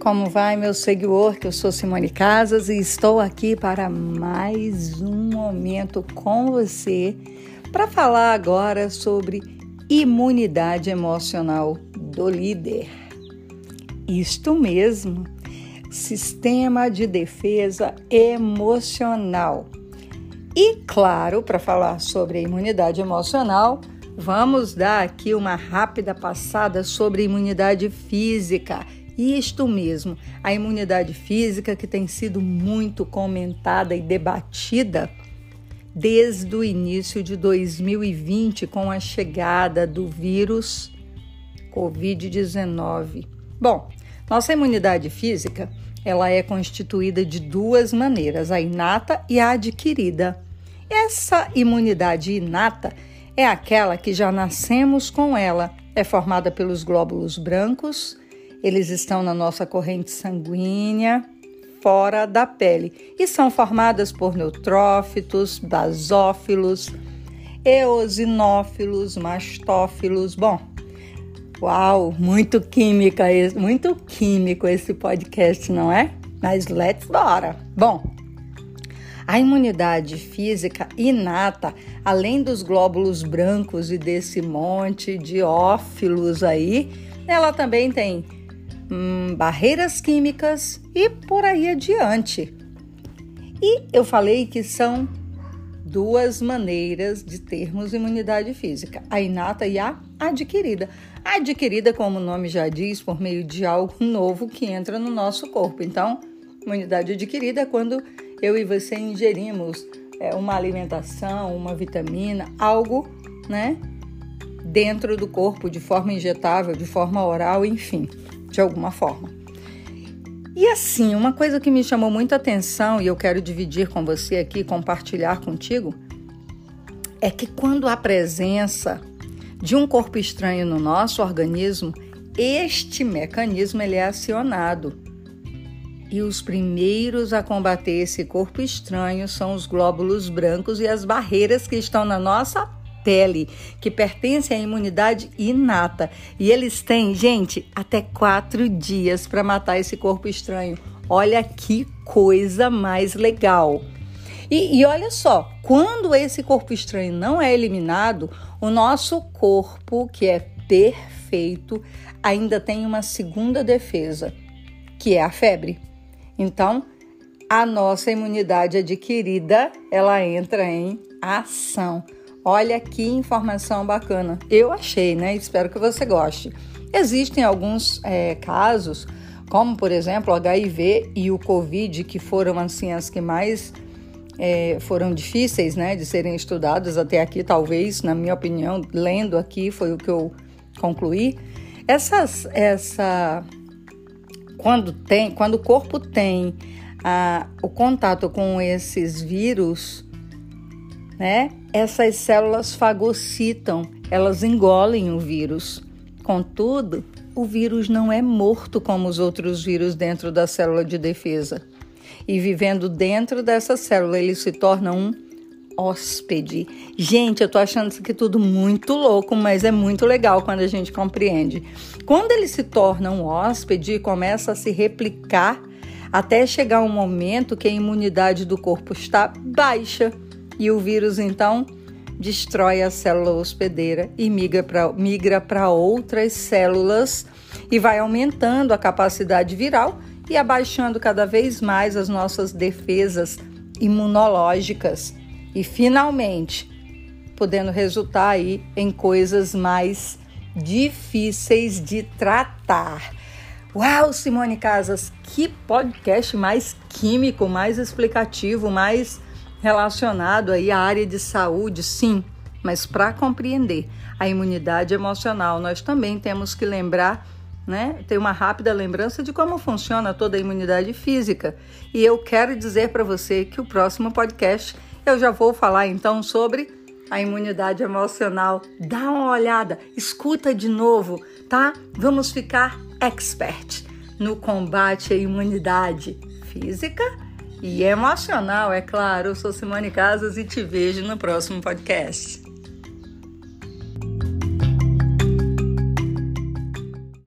Como vai, meu seguidor? Que eu sou Simone Casas e estou aqui para mais um momento com você para falar agora sobre imunidade emocional do líder. Isto mesmo, sistema de defesa emocional. E claro, para falar sobre a imunidade emocional, vamos dar aqui uma rápida passada sobre imunidade física isto mesmo, a imunidade física que tem sido muito comentada e debatida desde o início de 2020 com a chegada do vírus COVID-19. Bom, nossa imunidade física, ela é constituída de duas maneiras, a inata e a adquirida. Essa imunidade inata é aquela que já nascemos com ela, é formada pelos glóbulos brancos eles estão na nossa corrente sanguínea, fora da pele, e são formadas por neutrófitos, basófilos, eosinófilos, mastófilos. Bom, uau, muito química, muito químico esse podcast, não é? Mas let's bora. Bom, a imunidade física inata, além dos glóbulos brancos e desse monte de ófilos aí, ela também tem hum, barreiras químicas e por aí adiante. E eu falei que são duas maneiras de termos imunidade física: a inata e a adquirida. Adquirida, como o nome já diz, por meio de algo novo que entra no nosso corpo. Então, imunidade adquirida é quando eu e você ingerimos é, uma alimentação, uma vitamina, algo, né, dentro do corpo de forma injetável, de forma oral, enfim de alguma forma. E assim, uma coisa que me chamou muita atenção e eu quero dividir com você aqui, compartilhar contigo, é que quando há presença de um corpo estranho no nosso organismo, este mecanismo ele é acionado. E os primeiros a combater esse corpo estranho são os glóbulos brancos e as barreiras que estão na nossa pele, que pertence à imunidade inata. E eles têm, gente, até quatro dias para matar esse corpo estranho. Olha que coisa mais legal. E, e, olha só, quando esse corpo estranho não é eliminado, o nosso corpo, que é perfeito, ainda tem uma segunda defesa, que é a febre. Então, a nossa imunidade adquirida, ela entra em ação. Olha que informação bacana. Eu achei, né? Espero que você goste. Existem alguns é, casos, como por exemplo o HIV e o Covid, que foram assim as que mais é, foram difíceis, né, de serem estudadas até aqui, talvez, na minha opinião, lendo aqui foi o que eu concluí. Essas, essa, quando tem, quando o corpo tem a, o contato com esses vírus né? Essas células fagocitam, elas engolem o vírus. Contudo, o vírus não é morto como os outros vírus dentro da célula de defesa. E vivendo dentro dessa célula, ele se torna um hóspede. Gente, eu tô achando isso aqui tudo muito louco, mas é muito legal quando a gente compreende. Quando ele se torna um hóspede e começa a se replicar, até chegar um momento que a imunidade do corpo está baixa e o vírus então destrói a célula hospedeira e migra para outras células e vai aumentando a capacidade viral e abaixando cada vez mais as nossas defesas imunológicas e finalmente podendo resultar aí em coisas mais difíceis de tratar. Uau, Simone Casas, que podcast mais químico, mais explicativo, mais relacionado aí à área de saúde, sim, mas para compreender a imunidade emocional, nós também temos que lembrar, né, ter uma rápida lembrança de como funciona toda a imunidade física. E eu quero dizer para você que o próximo podcast eu já vou falar então sobre a imunidade emocional. Dá uma olhada, escuta de novo, tá? Vamos ficar expert no combate à imunidade física e emocional, é claro. Eu sou Simone Casas e te vejo no próximo podcast.